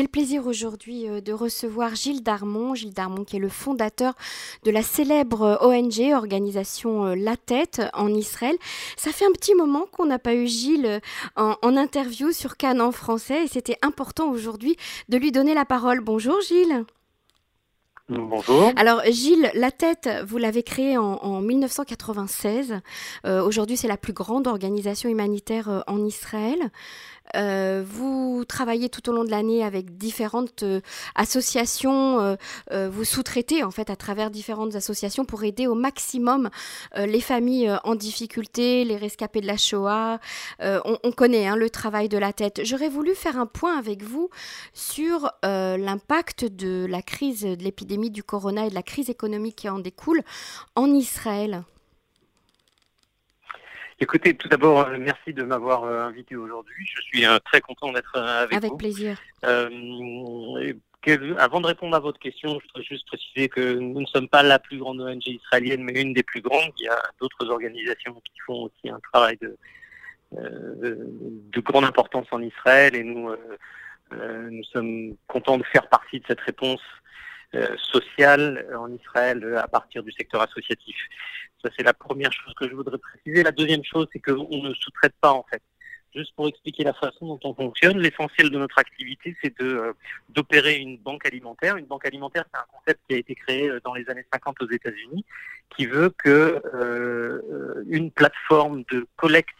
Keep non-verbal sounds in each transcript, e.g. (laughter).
J'ai le plaisir aujourd'hui euh, de recevoir Gilles Darmon. Gilles Darmon qui est le fondateur de la célèbre ONG, organisation euh, La Tête en Israël. Ça fait un petit moment qu'on n'a pas eu Gilles euh, en, en, interview sur Cannes en français et c'était important aujourd'hui de lui donner la parole. Bonjour Gilles. Bonjour. Alors Gilles, la tête, vous l'avez créée en, 1996. Euh, aujourd'hui, c'est la plus grande organisation humanitaire euh, en Israël. Euh, vous travaillez tout au long de l'année avec différentes euh, associations, euh, vous sous-traitez en fait à travers différentes associations pour aider au maximum les familles en difficulté, les rescapés de la Shoah. On, connaît hein, le travail de la tête. J'aurais voulu faire un point avec vous sur l'impact de la crise de l'épidémie du corona et de la crise économique qui en découle en Israël. Écoutez, tout d'abord, euh, merci de m'avoir euh, invité aujourd'hui. Je suis euh, très content d'être avec, vous. Avec plaisir. avant de répondre à votre question, je voudrais juste préciser que nous ne sommes pas la plus grande ONG israélienne, mais une des plus grandes. Il y a d'autres organisations qui font aussi un travail de, de grande importance en Israël et nous, nous sommes contents de faire partie de cette réponse sociale en Israël à partir du secteur associatif. Ça, c'est la première chose que je voudrais préciser. La deuxième chose, c'est qu'on ne sous-traite pas, en fait. Juste pour expliquer la façon dont on fonctionne, l'essentiel de notre activité, c'est de euh, d'opérer une banque alimentaire. Une banque alimentaire, c'est un concept qui a été créé euh, dans les années 50 aux États-Unis, qui veut que euh, une plateforme de collecte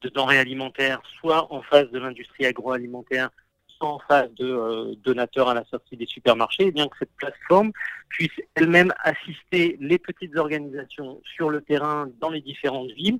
de denrées alimentaires soit en face de l'industrie agroalimentaire, en phase de euh, donateurs à la sortie des supermarchés, et eh bien que cette plateforme puisse elle-même assister les petites organisations sur le terrain dans les différentes villes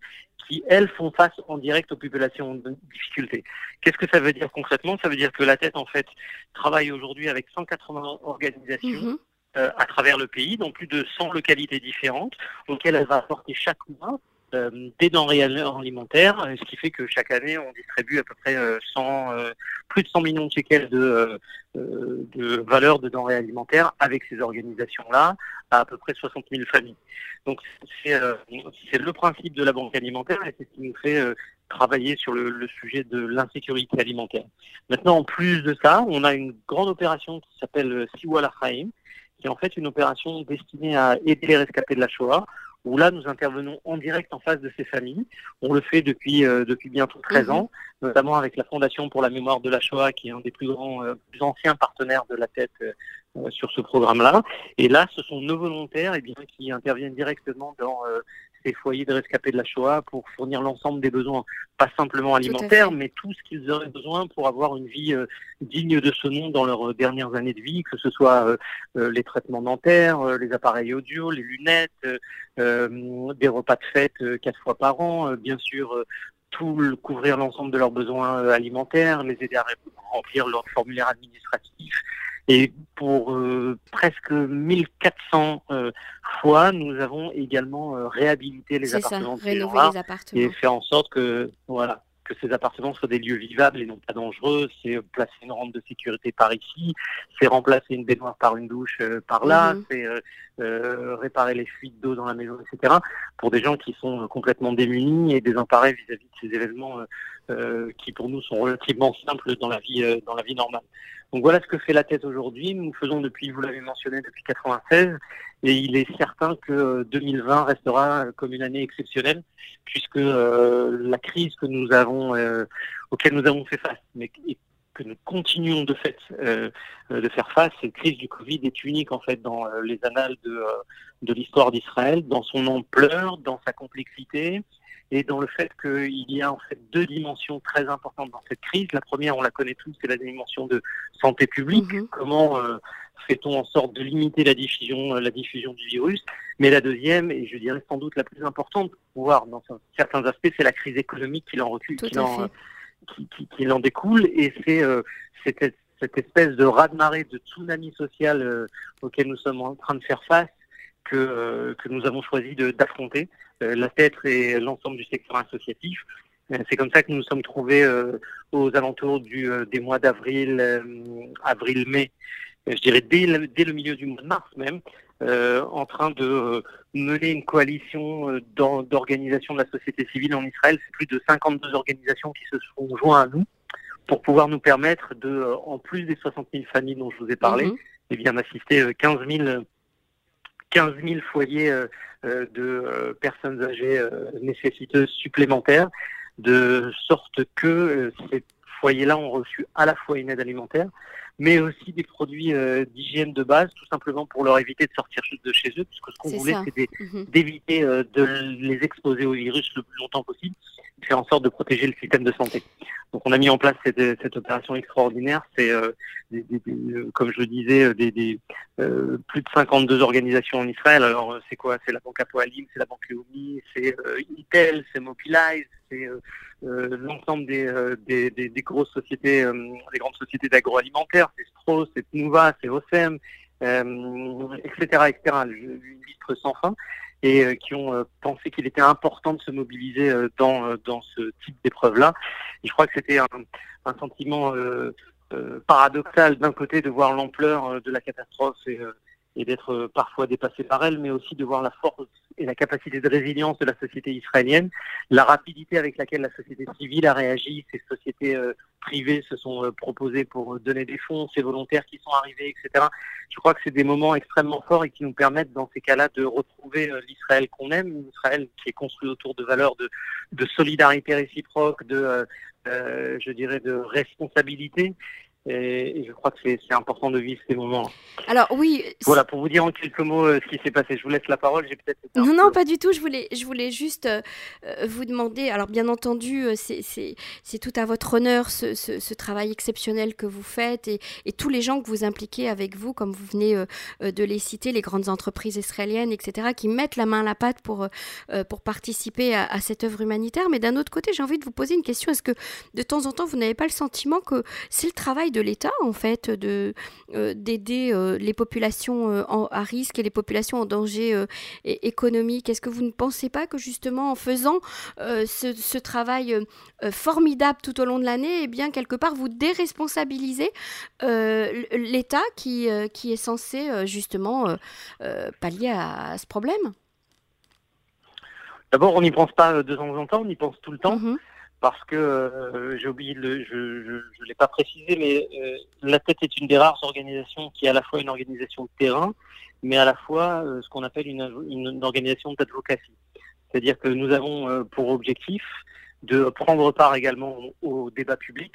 qui, elles, font face en direct aux populations de difficulté. Qu'est-ce que ça veut dire concrètement? Ça veut dire que la tête, en fait, travaille aujourd'hui avec 180 organisations. Mm-hmm. Euh, à travers le pays, dans plus de 100 localités différentes, auxquelles elle va apporter chaque mois euh, des denrées alimentaires, ce qui fait que chaque année, on distribue à peu près 100, euh, plus de 100 millions de shekels de, euh, de valeur de denrées alimentaires avec ces organisations-là à à peu près 60 000 familles. Donc c'est le principe de la banque alimentaire et c'est ce qui nous fait travailler sur le, le sujet de l'insécurité alimentaire. Maintenant, en plus de ça, on a une grande opération qui s'appelle Siwa Lachaim, qui est en fait une opération destinée à aider les rescapés de la Shoah où là nous intervenons en direct en face de ces familles. On le fait depuis euh, depuis bientôt 13 mhm. ans, notamment avec la Fondation pour la mémoire de la Shoah, qui est un des plus grands, euh, plus anciens partenaires de la tête euh, sur ce programme-là. Et là, ce sont nos volontaires, et eh bien, qui interviennent directement dans ces foyers de rescapés de la Shoah pour fournir l'ensemble des besoins, pas simplement alimentaires, mais tout ce qu'ils auraient besoin pour avoir une vie euh, digne de ce nom dans leurs dernières années de vie, que ce soit euh, euh, les traitements dentaires, les appareils audio, les lunettes, des repas de fête quatre fois par an, bien sûr tout couvrir l'ensemble de leurs besoins alimentaires, les aider à remplir leur formulaire administratif, et pour euh, presque 1400 euh, fois, nous avons également euh, réhabilité les appartements, ça, les appartements et fait en sorte que voilà que ces appartements soient des lieux vivables et non pas dangereux. C'est placer une rampe de sécurité par ici, c'est remplacer une baignoire par une douche par là, mhm. c'est réparer les fuites d'eau dans la maison, etc. Pour des gens qui sont complètement démunis et désemparés vis-à-vis de ces événements qui pour nous sont relativement simples dans la vie dans la vie normale. Donc voilà ce que fait la tête aujourd'hui. Nous faisons depuis, vous l'avez mentionné, depuis 96, et il est certain que 2020 restera comme une année exceptionnelle, puisque euh, la crise que nous avons, euh, auquel nous avons fait face, mais que nous continuons de fait euh, de faire face, cette crise du Covid est unique en fait dans les annales de l'histoire d'Israël, dans son ampleur, dans sa complexité, et dans le fait qu'il y a en fait deux dimensions très importantes dans cette crise. La première, on la connaît tous, c'est la dimension de santé publique. Mhm. Comment euh, fait-on en sorte de limiter la diffusion, euh, la diffusion du virus? Mais la deuxième, et je dirais sans doute la plus importante, voire dans certains aspects, c'est la crise économique qui en recule, qui en, qui, qui, en, découle, et c'est euh, cette, cette, espèce de raz-de-marée, de tsunami social auquel nous sommes en train de faire face que, que nous avons choisi d'affronter, la tête et l'ensemble du secteur associatif. Euh, c'est comme ça que nous nous sommes trouvés aux alentours du, des mois d'avril, avril-mai, je dirais dès le, dès le milieu du mois de mars même, en train de mener une coalition d'organisations de la société civile en Israël. C'est plus de 52 organisations qui se sont joints à nous pour pouvoir nous permettre de, en plus des 60 000 familles dont je vous ai parlé, mhm. eh bien d'assister 15 000 15 000 foyers de personnes âgées nécessiteuses supplémentaires, de sorte que ces foyers-là ont reçu à la fois une aide alimentaire, mais aussi des produits euh, d'hygiène de base, tout simplement pour leur éviter de sortir de chez eux, puisque ce qu'on voulait, c'était mhm. d'éviter euh, de les exposer au virus le plus longtemps possible, faire en sorte de protéger le système de santé. Donc on a mis en place cette, opération extraordinaire. C'est, euh, comme je le disais, des, plus de 52 organisations en Israël. Alors c'est quoi? C'est la Banque Apoalim, c'est la Banque Leumi, c'est Intel, c'est Mobilize, c'est euh, l'ensemble des, euh, des, grosses sociétés, euh, des grandes sociétés d'agroalimentaire, c'est Strauss, c'est Tnuva, c'est Osem, etc., etc. Une liste sans fin et qui ont pensé qu'il était important de se mobiliser dans, dans ce type d'épreuve-là. Je crois que c'était un, un, sentiment paradoxal d'un côté de voir l'ampleur de la catastrophe et, et d'être parfois dépassé par elle, mais aussi de voir la force et la capacité de résilience de la société israélienne, la rapidité avec laquelle la société civile a réagi, ces sociétés euh, privées se sont euh, proposées pour donner des fonds, ces volontaires qui sont arrivés, etc. Je crois que c'est des moments extrêmement forts et qui nous permettent dans ces cas-là de retrouver euh, l'Israël qu'on aime, l'Israël qui est construit autour de valeurs de, de solidarité réciproque, de, je dirais, de responsabilité et, je crois que c'est important de vivre ces moments. Alors oui. Voilà, pour vous dire en quelques mots euh, ce qui s'est passé. Je vous laisse la parole. J'ai peut-être. Non, non, pas du tout. Je voulais, je voulais juste euh, euh, vous demander. Alors bien entendu, c'est tout à votre honneur ce, ce, travail exceptionnel que vous faites et, et, tous les gens que vous impliquez avec vous, comme vous venez de les citer, les grandes entreprises israéliennes, etc., qui mettent la main à la pâte pour pour participer à, à cette œuvre humanitaire. Mais d'un autre côté, j'ai envie de vous poser une question. Est-ce que de temps en temps, vous n'avez pas le sentiment que c'est le travail de l'État, en fait, de euh, d'aider euh, les populations euh, à risque et les populations en danger économique. Est-ce que vous ne pensez pas que justement en faisant ce, travail formidable tout au long de l'année, eh bien quelque part vous déresponsabilisez l'État qui, qui est censé justement pallier à, ce problème? D'abord, on n'y pense pas de temps en temps, on y pense tout le temps. Mm-hmm parce que euh, j'ai oublié, le, je ne l'ai pas précisé, mais euh, la tête est une des rares organisations qui est à la fois une organisation de terrain, mais à la fois euh, ce qu'on appelle une, une, organisation d'advocacy. C'est-à-dire que nous avons pour objectif de prendre part également au débat public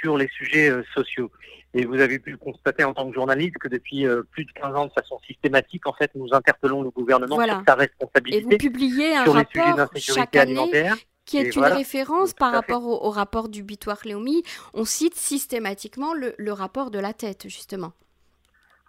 sur les sujets sociaux. Et vous avez pu le constater en tant que journaliste que depuis plus de 15 ans, de façon systématique, en fait, nous interpellons le gouvernement sur sa responsabilité. Et vous publiez un sur rapport les sujets d'insécurité alimentaire qui est une référence par rapport au, rapport du Bitoire Léomi. On cite systématiquement le, rapport de la tête, justement.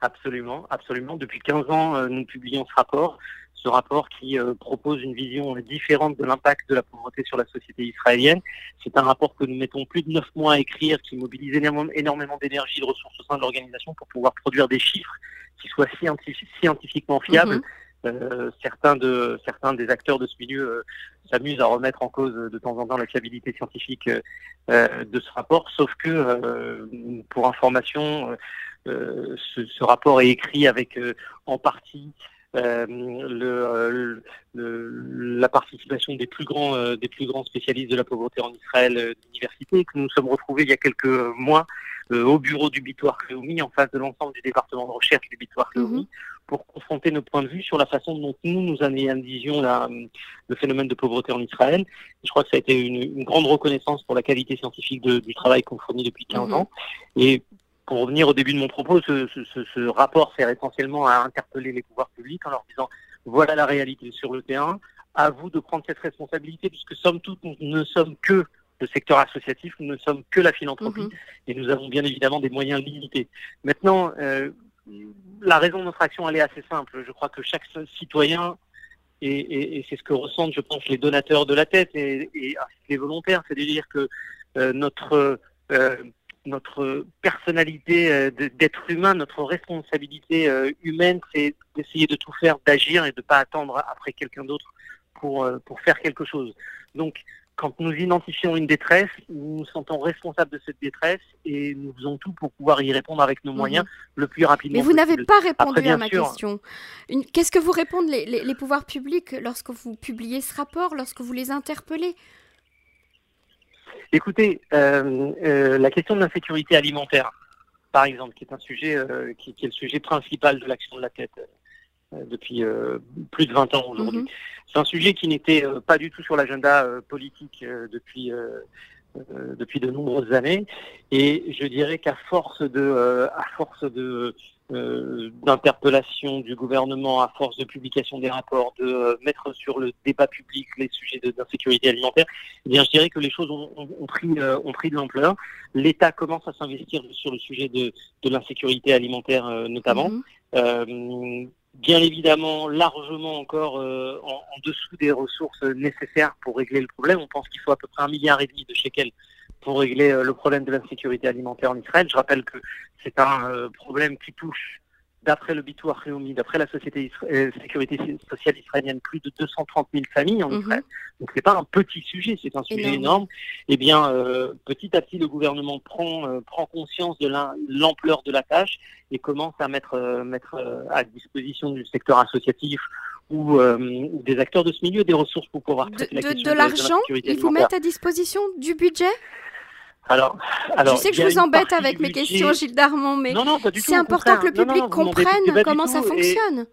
Absolument, absolument. Depuis 15 ans, euh, nous publions ce rapport, ce rapport qui euh, propose une vision différente de l'impact de la pauvreté sur la société israélienne. C'est un rapport que nous mettons plus de 9 mois à écrire, qui mobilise énormément d'énergie et de ressources au sein de l'organisation pour pouvoir produire des chiffres qui soient scientifiquement fiables. Mhm. Euh, certains, de, certains des acteurs de ce milieu euh, s'amusent à remettre en cause de temps en temps la fiabilité scientifique euh, de ce rapport, sauf que, pour information, ce, rapport est écrit avec en partie le, la participation des plus grands des plus grands spécialistes de la pauvreté en Israël d'université que nous nous sommes retrouvés il y a quelques mois au bureau du Bitoire Cléomi en face de l'ensemble du département de recherche du Bitoire Cléomi mhm pour confronter nos points de vue sur la façon dont nous, nous analysions la, le phénomène de pauvreté en Israël. je crois que ça a été une, grande reconnaissance pour la qualité scientifique du travail qu'on fournit depuis 15 mhm. ans. Et pour revenir au début de mon propos, ce, ce, ce, rapport sert essentiellement à interpeller les pouvoirs publics en leur disant voilà la réalité sur le terrain, à vous de prendre cette responsabilité, puisque somme toute, nous ne sommes que le secteur associatif, nous ne sommes que la philanthropie, mhm. et nous avons bien évidemment des moyens limités. Maintenant, euh, la raison de notre action, elle est assez simple. Je crois que chaque citoyen, et, c'est ce que ressentent, je pense, les donateurs de la tête et, les volontaires, c'est de dire que euh, notre, euh, notre personnalité euh, d'être humain, notre responsabilité humaine, c'est d'essayer de tout faire, d'agir et de ne pas attendre après quelqu'un d'autre pour, pour faire quelque chose. Donc, quand nous identifions une détresse, nous nous sentons responsables de cette détresse et nous faisons tout pour pouvoir y répondre avec nos moyens mhm. le plus rapidement Mais vous n'avez pas répondu à ma question. Qu'est-ce que vous répondent les, pouvoirs publics lorsque vous publiez ce rapport, lorsque vous les interpellez? Écoutez, la question de l'insécurité alimentaire, par exemple, qui est un sujet qui, est le sujet principal de l'action de la tête depuis plus de 20 ans aujourd'hui. Mhm. C'est un sujet qui n'était pas du tout sur l'agenda politique depuis euh, depuis de nombreuses années. Et je dirais qu'à force de, euh, à force de euh, d'interpellation du gouvernement, à force de publication des rapports, de mettre sur le débat public les sujets d'insécurité alimentaire, eh bien, je dirais que les choses ont, ont, pris, ont pris de l'ampleur. L'État commence à s'investir sur le sujet de, de l'insécurité alimentaire notamment. Mm-hmm bien évidemment largement encore euh, en, dessous des ressources nécessaires pour régler le problème. On pense qu'il faut à peu près un milliard et demi de shekels pour régler euh, le problème de l'insécurité alimentaire en Israël. Je rappelle que c'est un euh, problème qui touche d'après le Bitou d'après la Société euh, Sécurité sociale israélienne, plus de 230 000 familles en mhm. Israël. Donc c'est pas un petit sujet, c'est un sujet énorme. Eh bien, euh, petit à petit, le gouvernement prend euh, prend conscience de l'ampleur de la tâche et commence à mettre mettre à disposition du secteur associatif ou, des acteurs de ce milieu des ressources pour pouvoir traiter de, la question de, de l'argent. Ils vous mettent à disposition du budget? Alors, je sais que je vous embête avec mes questions, Gilles Darmon, mais c'est important que le public comprenne comment ça fonctionne.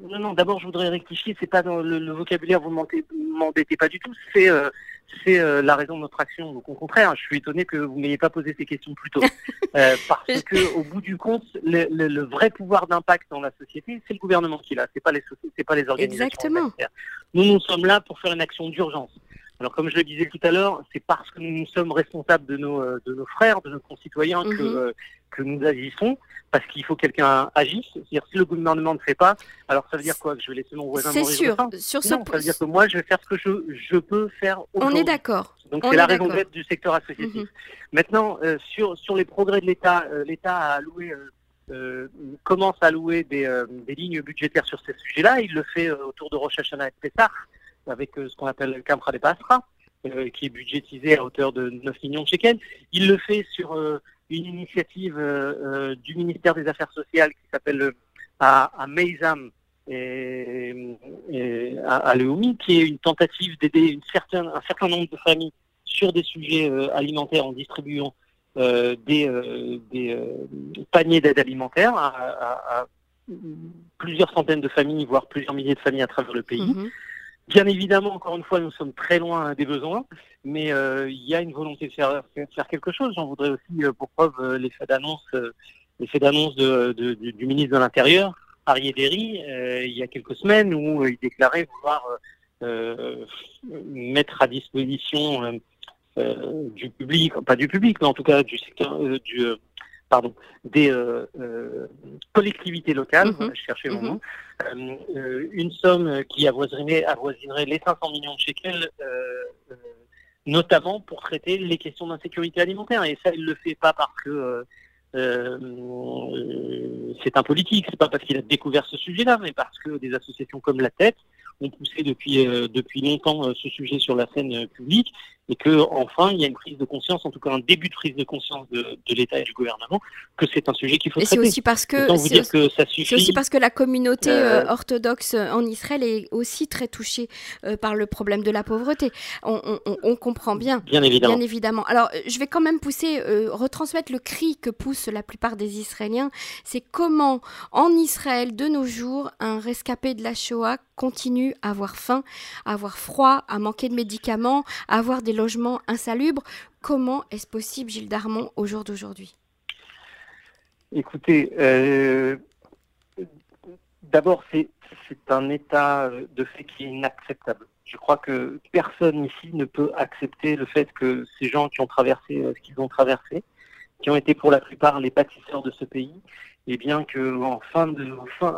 Non, non, d'abord, je voudrais rectifier, c'est pas dans le, vocabulaire, vous m'embêtez pas du tout, c'est euh, euh, la raison de notre action. Donc, au contraire, je suis étonné que vous m'ayez pas posé ces questions plus tôt. (laughs) Euh, parce que, au bout du compte, le, vrai pouvoir d'impact dans la société, c'est le gouvernement qui l'a, c'est pas les c'est pas les organisations. Exactement. Nous, nous sommes là pour faire une action d'urgence. Alors comme je le disais tout à l'heure, c'est parce que nous sommes responsables de nos, euh, de nos frères, de nos concitoyens que, mhm. euh, que nous agissons, parce qu'il faut que quelqu'un agisse. C'est-à-dire si le gouvernement ne fait pas, alors ça veut dire quoi? Que je vais laisser mon voisin mourir sûr. Sur ce... Non, ça veut dire que moi je vais faire ce que je, je peux faire On est d'accord. Donc c'est la raison d'être du secteur associatif. Mhm. Maintenant, euh, sur, sur les progrès de l'État, l'État a alloué... commence à allouer des, des, lignes budgétaires sur ces sujets-là. Il le fait autour de Rosh Hashanah et Pessah avec euh, ce qu'on appelle le Camra des Pasra, euh, qui est budgétisé à hauteur de 9 millions de shekels. Il le fait sur euh, une initiative du ministère des Affaires sociales qui s'appelle à, à et, à, qui est une tentative d'aider un certain nombre de familles sur des sujets alimentaires en distribuant des, paniers d'aide alimentaire à, plusieurs centaines de familles, voire plusieurs milliers de familles à travers le pays. Mm-hmm. Bien évidemment, encore une fois, nous sommes très loin des besoins, mais euh, il y a une volonté de faire, faire quelque chose. J'en voudrais aussi euh, pour preuve euh, l'effet d'annonce, l'effet d'annonce de, du, ministre de l'Intérieur, Arié Derry, il y a quelques semaines, où il déclarait vouloir mettre à disposition du public, pas du public, mais en tout cas du secteur du pardon, des euh, euh, collectivités locales, mhm. je cherchais mon mhm. nom, euh, une somme qui avoisinerait, avoisinerait les 500 millions de shekels, notamment pour traiter les questions d'insécurité alimentaire. Et ça, il ne le fait pas parce que c'est un politique, c'est pas parce qu'il a découvert ce sujet-là, mais parce que des associations comme la Tête ont poussé depuis, depuis longtemps ce sujet sur la scène publique et que enfin il y a une prise de conscience, en tout cas un début de prise de conscience de, de l'État et du gouvernement, que c'est un sujet qu'il faut traiter. Et c'est aussi parce que c'est aussi, parce que la communauté euh, euh, orthodoxe en Israël est aussi très touchée euh, par le problème de la pauvreté. On, on, on, comprend bien. Bien évidemment. Bien évidemment. Alors je vais quand même pousser, retransmettre le cri que poussent la plupart des Israéliens. C'est comment en Israël de nos jours un rescapé de la Shoah continue avoir faim, avoir froid, à manquer de médicaments, avoir des logements insalubres. Comment est-ce possible, Gilles Darmon, au jour d'aujourd'hui? Écoutez, euh, d'abord, c'est un état de fait qui est inacceptable. Je crois que personne ici ne peut accepter le fait que ces gens qui ont traversé euh, ce qu'ils ont traversé, qui ont été pour la plupart les bâtisseurs de ce pays, et bien que en fin de, fin,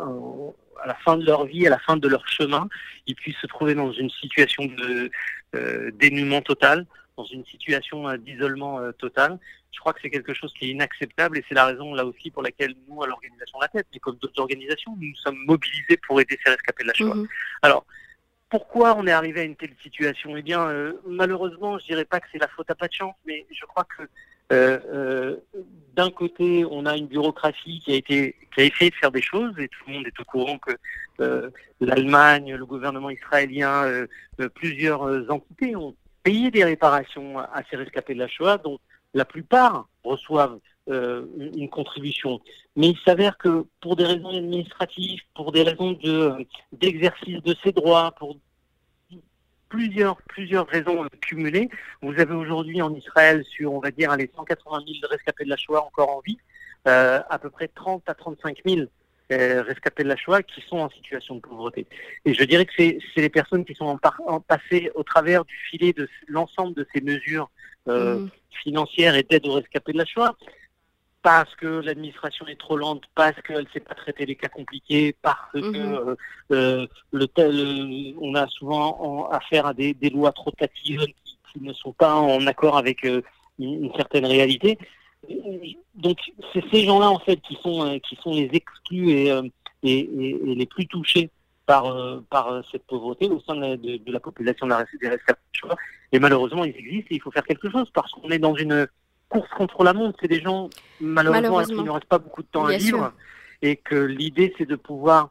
à la fin de leur vie, à la fin de leur chemin, ils puissent se trouver dans une situation de euh, dénuement total, dans une situation euh, d'isolement euh, total. Je crois que c'est quelque chose qui est inacceptable et c'est la raison là aussi pour laquelle nous, à l'organisation La Tête, mais comme d'autres organisations, nous sommes mobilisés pour aider ces rescapés de la Shoah. Mhm. Alors, pourquoi on est arrivé à une telle situation? Eh bien, malheureusement, je dirais pas que c'est la faute à pas de chance, mais je crois que euh, euh, d'un côté, on a une bureaucratie qui a été qui a essayé de faire des choses et tout le monde est au courant que euh, l'Allemagne, le gouvernement israélien, plusieurs entités ont payer des réparations à ces rescapés de la Shoah, dont la plupart reçoivent euh, une contribution. Mais il s'avère que pour des raisons administratives, pour des raisons de d'exercice de ces droits, pour plusieurs plusieurs raisons cumulées, vous avez aujourd'hui en Israël sur on va dire les 180 000 rescapés de la Shoah encore en vie, euh, à peu près 30 à 35 000 euh, rescapés de la Shoah qui sont en situation de pauvreté. Et je dirais que c'est les personnes qui sont en, en passées au travers du filet de l'ensemble de ces mesures euh, mmh. financières et d'aide aux rescapés de la Shoah, parce que l'administration est trop lente, parce qu'elle ne sait pas traiter les cas compliqués, parce mmh. que euh, le tel, on a souvent affaire à des, lois trop tatives qui, ne sont pas en accord avec une, certaine réalité donc c'est ces gens-là en fait qui sont euh, qui sont les exclus et, euh, et, les plus touchés par euh, par cette pauvreté au sein de la, population de la des Et malheureusement, ils existent et il faut faire quelque chose parce qu'on est dans une course contre la montre. C'est des gens malheureusement, qui ne reste pas beaucoup de temps à vivre et que l'idée c'est de pouvoir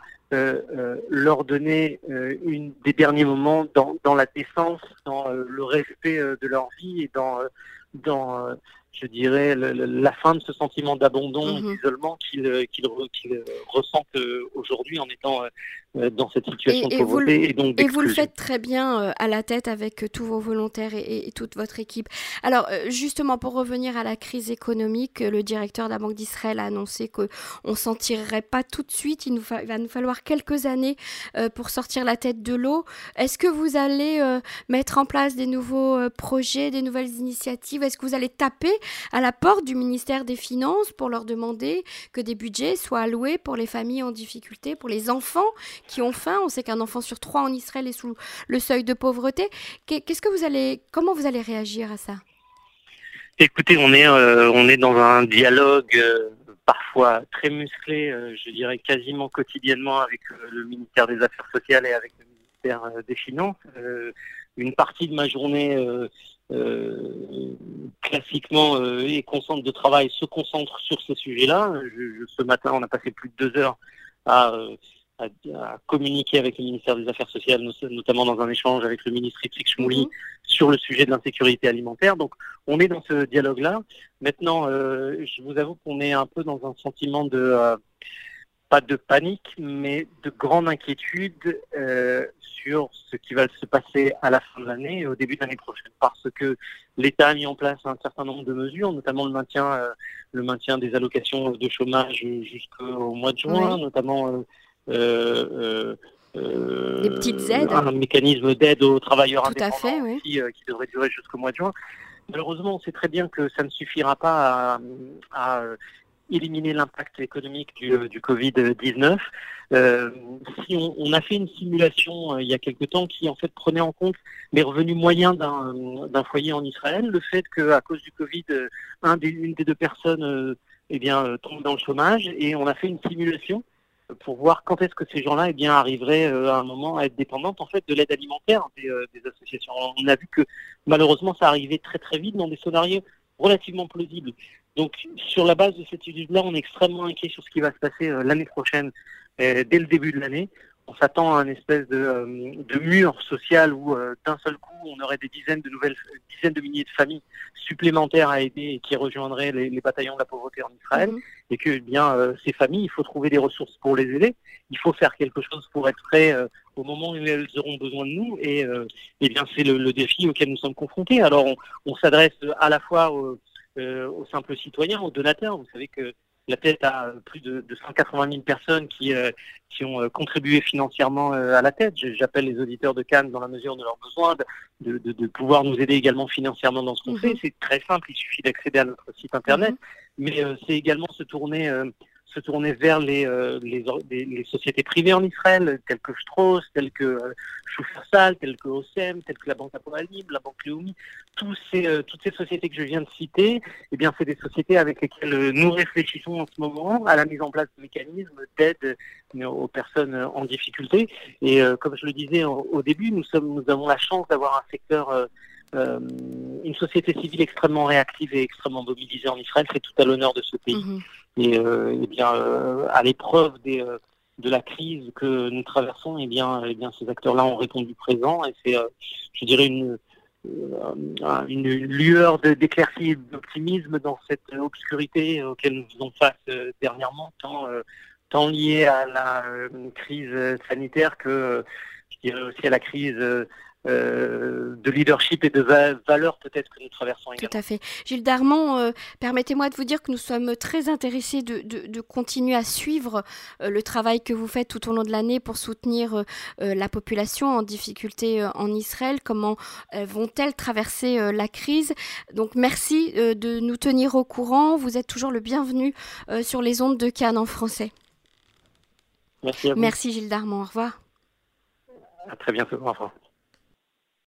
leur donner une des derniers moments dans, dans la décence, dans le respect de leur vie et dans dans je dirais, la fin de ce sentiment d'abandon et mhm. d'isolement qu'ils ressentent euh, aujourd'hui en étant euh, dans cette situation de pauvreté. Et, donc et vous le faites très bien euh, à la tête avec tous vos volontaires et, toute votre équipe. Alors, justement, pour revenir à la crise économique, le directeur de la Banque d'Israël a annoncé qu'on ne s'en tirerait pas tout de suite. Il, nous va nous falloir quelques années pour sortir la tête de l'eau. Est-ce que vous allez mettre en place des nouveaux projets, des nouvelles initiatives? Est-ce que vous allez taper à la porte du ministère des Finances pour leur demander que des budgets soient alloués pour les familles en difficulté, pour les enfants qui ont faim. On sait qu'un enfant sur trois en Israël est sous le seuil de pauvreté. Qu'est-ce que vous allez, comment vous allez réagir à ça? Écoutez, on est, euh, on est dans un dialogue euh, parfois très musclé, euh, je dirais quasiment quotidiennement avec le ministère des Affaires sociales et avec le ministère des Finances. une partie de ma journée classiquement et concentre de travail se concentre sur ces sujets-là. ce matin, on a passé plus de deux heures à, euh, communiquer avec le ministère des Affaires sociales, notamment dans un échange avec le ministre Ipsik Shmouli mhm. sur le sujet de l'insécurité alimentaire. Donc, on est dans ce dialogue-là. Maintenant, je vous avoue qu'on est un peu dans un sentiment de pas de panique, mais de grande inquiétude euh, sur ce qui va se passer à la fin de l'année et au début de l'année prochaine, parce que l'État a mis en place un certain nombre de mesures, notamment le maintien, euh, le maintien des allocations de chômage jusqu'au mois de juin, notamment euh, des petites aides. un mécanisme d'aide aux travailleurs indépendants qui, devrait durer jusqu'au mois de juin. Malheureusement, on sait très bien que ça ne suffira pas à éliminer l'impact économique du, euh, du Covid-19. Euh, si on, on, a fait une simulation euh, il y a quelque temps qui en fait prenait en compte les revenus moyens d'un foyer en Israël, le fait qu'à cause du Covid, un des, une des deux personnes eh bien, tombe dans le chômage, et on a fait une simulation pour voir quand est-ce que ces gens-là eh bien, arriveraient à un moment à être dépendantes en fait de l'aide alimentaire des, des, associations. On a vu que malheureusement ça arrivait très très vite dans des scénarios relativement plausibles. Donc, sur la base de cette étude-là, on est extrêmement inquiet sur ce qui va se passer euh, l'année prochaine, euh, dès le début de l'année. On s'attend à un espèce de, euh, de mur social où d'un seul coup, on aurait des dizaines de nouvelles, dizaines de milliers de familles supplémentaires à aider et qui rejoindraient les, bataillons de la pauvreté en Israël. Mhm. Et que, eh bien, ces familles, il faut trouver des ressources pour les aider. Il faut faire quelque chose pour être prêt au moment où elles auront besoin de nous. Et, eh bien, c'est le, défi auquel nous sommes confrontés. Alors, on, on s'adresse à la fois aux euh, aux simples citoyens, aux donateurs. Vous savez que la tête a plus de, 180 000 personnes qui, euh, qui ont euh, contribué financièrement à la tête. J'appelle les auditeurs de Cannes dans la mesure de leurs besoins de, de, pouvoir nous aider également financièrement dans ce qu'on mhm. fait. C'est très simple, il suffit d'accéder à notre site internet, mhm. mais c'est également se tourner se tourner vers les, euh, les, les, sociétés privées en Israël, telles que Strauss, telles que euh, telles que OSEM, telles que la Banque Apoalim, la Banque Léomi, tous ces, euh, toutes ces sociétés que je viens de citer, eh bien, c'est des sociétés avec lesquelles euh, nous réfléchissons en ce moment à la mise en place de mécanismes d'aide aux personnes en difficulté. Et comme je le disais au, début, nous, sommes, nous avons la chance d'avoir un secteur euh, une société civile extrêmement réactive et extrêmement mobilisée en Israël, c'est tout à l'honneur de ce pays. Mhm. Et, euh, eh bien, euh, à l'épreuve des, de la crise que nous traversons, et eh bien, et eh bien, ces acteurs-là ont répondu présent. Et c'est, je dirais, une, une, lueur d'éclaircie et d'optimisme dans cette obscurité auquel nous faisons face dernièrement, tant, tant liée à la crise sanitaire que je dirais aussi à la crise euh, de leadership et de valeur peut-être que nous traversons également. Tout à fait. Gilles Darmon, euh, permettez-moi de vous dire que nous sommes très intéressés de, continuer à suivre euh, le travail que vous faites tout au long de l'année pour soutenir la population en difficulté en Israël. Comment vont-elles traverser la crise? Donc merci de nous tenir au courant. Vous êtes toujours le bienvenu sur les ondes de Cannes en français. Merci à vous. Merci Gilles Darmon. Au revoir. À très bientôt. Au revoir.